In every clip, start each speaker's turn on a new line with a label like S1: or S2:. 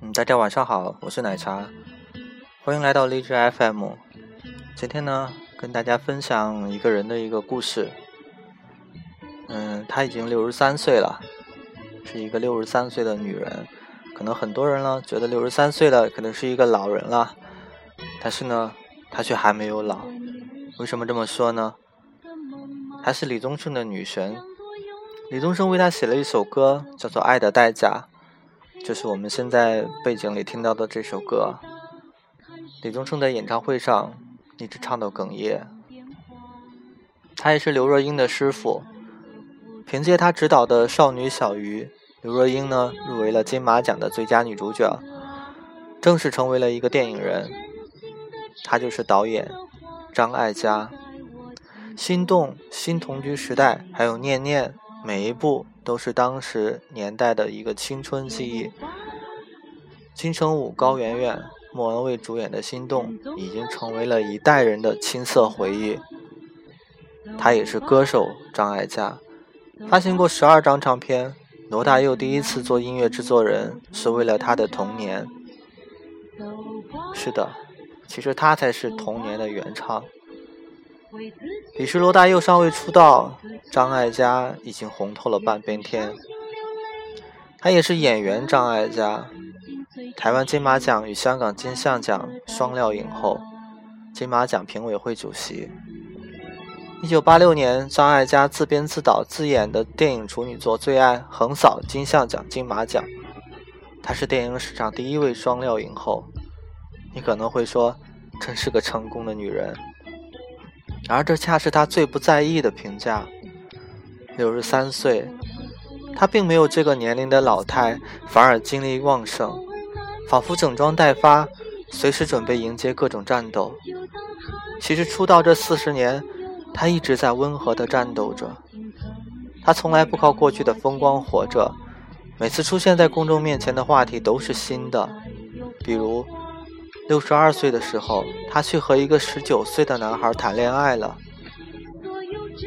S1: 嗯，大家晚上好，我是奶茶，欢迎来到荔枝 FM。今天呢，跟大家分享一个人的一个故事。嗯，她已经六十三岁了，是一个六十三岁的女人。可能很多人呢觉得六十三岁了可能是一个老人了，但是呢，她却还没有老。为什么这么说呢？她是李宗盛的女神，李宗盛为她写了一首歌，叫做《爱的代价》，就是我们现在背景里听到的这首歌。李宗盛在演唱会上一直唱到哽咽。他也是刘若英的师傅，凭借他执导的《少女小鱼》，刘若英呢入围了金马奖的最佳女主角，正式成为了一个电影人。他就是导演张艾嘉。心动、新同居时代，还有念念，每一部都是当时年代的一个青春记忆。金城武、高圆圆、莫文蔚主演的《心动》已经成为了一代人的青涩回忆。他也是歌手张艾嘉，发行过十二张唱片。罗大佑第一次做音乐制作人是为了他的童年。是的，其实他才是童年的原唱。彼时罗大佑尚未出道，张艾嘉已经红透了半边天。他也是演员张艾嘉，台湾金马奖与香港金像奖双料影后，金马奖评委会主席。一九八六年，张艾嘉自编自导自演的电影处女作《最爱》横扫金像奖、金马奖，她是电影史上第一位双料影后。你可能会说，真是个成功的女人。而这恰是他最不在意的评价。六十三岁，他并没有这个年龄的老态，反而精力旺盛，仿佛整装待发，随时准备迎接各种战斗。其实出道这四十年，他一直在温和地战斗着。他从来不靠过去的风光活着，每次出现在公众面前的话题都是新的，比如。六十二岁的时候，他去和一个十九岁的男孩谈恋爱了。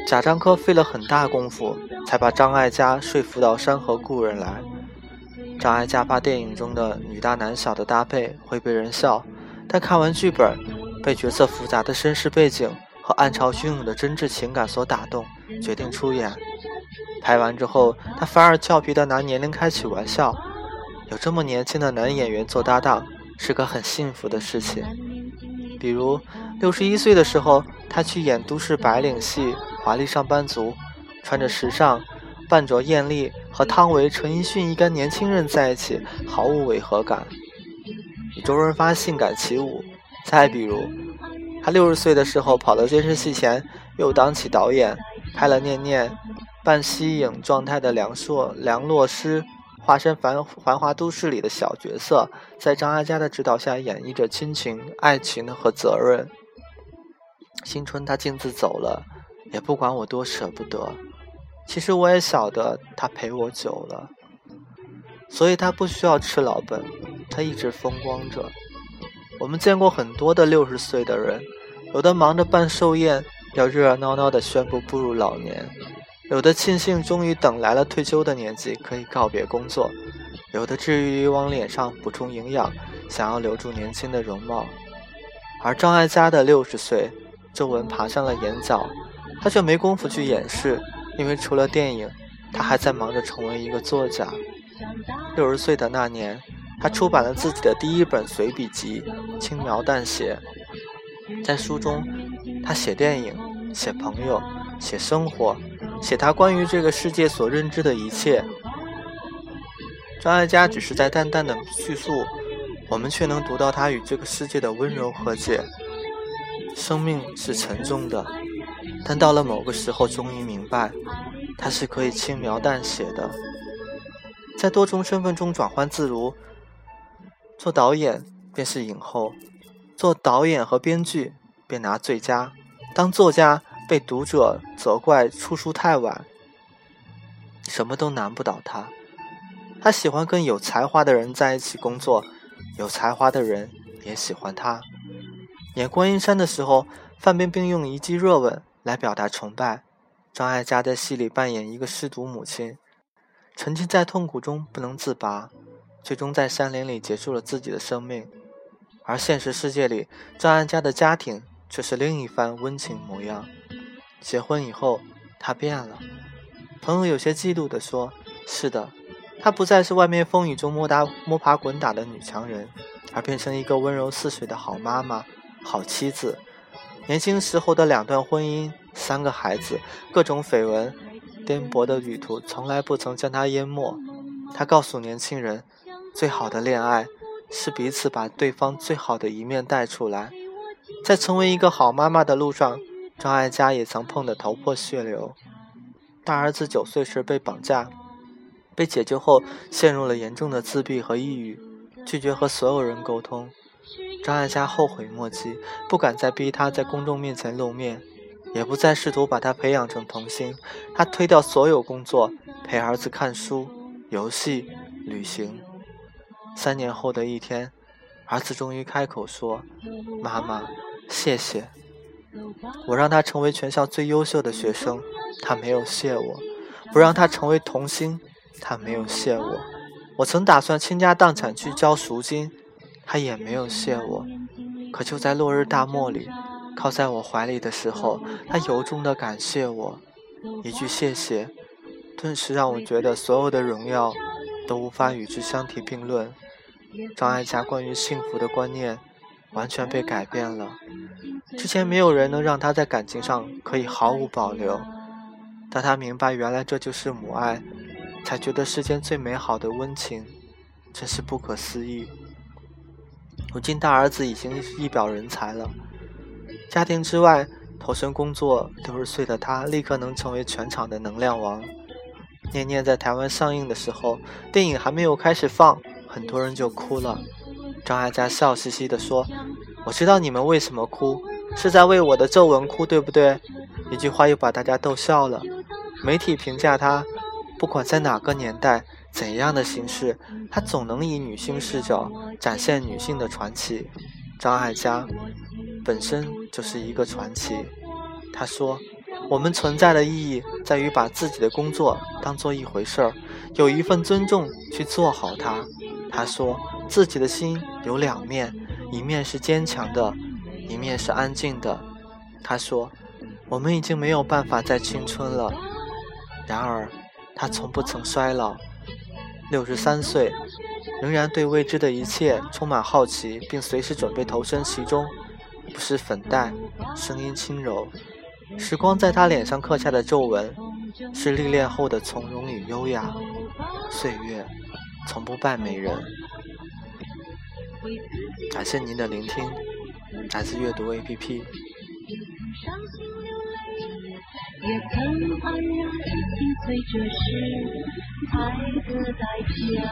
S1: 贾樟柯费了很大功夫，才把张艾嘉说服到山河故人来。张艾嘉怕电影中的女大男小的搭配会被人笑，但看完剧本，被角色复杂的身世背景和暗潮汹涌的真挚情感所打动，决定出演。拍完之后，他反而俏皮地拿年龄开起玩笑，有这么年轻的男演员做搭档。是个很幸福的事情。比如，六十一岁的时候，他去演都市白领戏《华丽上班族》，穿着时尚，扮着艳丽，和汤唯、陈奕迅一干年轻人在一起，毫无违和感，与周润发性感起舞。再比如，他六十岁的时候，跑到电视戏前，又当起导演，拍了《念念》，扮息影状态的梁硕、梁洛施。化身繁繁华都市里的小角色，在张艾嘉的指导下演绎着亲情、爱情和责任。新春他径自走了，也不管我多舍不得。其实我也晓得他陪我久了，所以他不需要吃老本，他一直风光着。我们见过很多的六十岁的人，有的忙着办寿宴，要热热闹闹的宣布步入老年。有的庆幸终于等来了退休的年纪，可以告别工作；有的治愈往脸上补充营养，想要留住年轻的容貌。而张艾嘉的六十岁，皱纹爬上了眼角，他却没工夫去掩饰，因为除了电影，他还在忙着成为一个作家。六十岁的那年，他出版了自己的第一本随笔集《轻描淡写》。在书中，他写电影，写朋友，写生活。写他关于这个世界所认知的一切。张艾嘉只是在淡淡的叙述，我们却能读到他与这个世界的温柔和解。生命是沉重的，但到了某个时候，终于明白，它是可以轻描淡写的，在多重身份中转换自如。做导演便是影后，做导演和编剧便拿最佳，当作家。被读者责怪出书太晚，什么都难不倒他。他喜欢跟有才华的人在一起工作，有才华的人也喜欢他。演观音山的时候，范冰冰用一记热吻来表达崇拜，张艾嘉在戏里扮演一个失独母亲，沉浸在痛苦中不能自拔，最终在山林里结束了自己的生命。而现实世界里，张艾嘉的家庭却是另一番温情模样。结婚以后，她变了。朋友有些嫉妒地说：“是的，她不再是外面风雨中摸打摸爬滚打的女强人，而变成一个温柔似水的好妈妈、好妻子。年轻时候的两段婚姻、三个孩子、各种绯闻、颠簸的旅途，从来不曾将她淹没。她告诉年轻人：最好的恋爱。”是彼此把对方最好的一面带出来，在成为一个好妈妈的路上，张艾嘉也曾碰得头破血流。大儿子九岁时被绑架，被解救后陷入了严重的自闭和抑郁，拒绝和所有人沟通。张艾嘉后悔莫及，不敢再逼他在公众面前露面，也不再试图把他培养成童星。他推掉所有工作，陪儿子看书、游戏、旅行。三年后的一天，儿子终于开口说：“妈妈，谢谢。我让他成为全校最优秀的学生，他没有谢我；不让他成为童星，他没有谢我。我曾打算倾家荡产去交赎金，他也没有谢我。可就在落日大漠里，靠在我怀里的时候，他由衷的感谢我，一句谢谢，顿时让我觉得所有的荣耀都无法与之相提并论。”张艾嘉关于幸福的观念完全被改变了。之前没有人能让他在感情上可以毫无保留，当他明白原来这就是母爱，才觉得世间最美好的温情，真是不可思议。如今大儿子已经一表人才了，家庭之外投身工作，六十岁的他立刻能成为全场的能量王。念念在台湾上映的时候，电影还没有开始放。很多人就哭了。张艾嘉笑嘻嘻地说：“我知道你们为什么哭，是在为我的皱纹哭，对不对？”一句话又把大家逗笑了。媒体评价她，不管在哪个年代、怎样的形式，她总能以女性视角展现女性的传奇。张艾嘉本身就是一个传奇。她说：“我们存在的意义在于把自己的工作当做一回事儿，有一份尊重去做好它。”他说：“自己的心有两面，一面是坚强的，一面是安静的。”他说：“我们已经没有办法再青春了。”然而，他从不曾衰老。六十三岁，仍然对未知的一切充满好奇，并随时准备投身其中。不是粉黛，声音轻柔，时光在他脸上刻下的皱纹，是历练后的从容与优雅。岁月。从不败美人。感谢您的聆听，来自阅读 APP。也曾黯然心碎，这是爱的代价。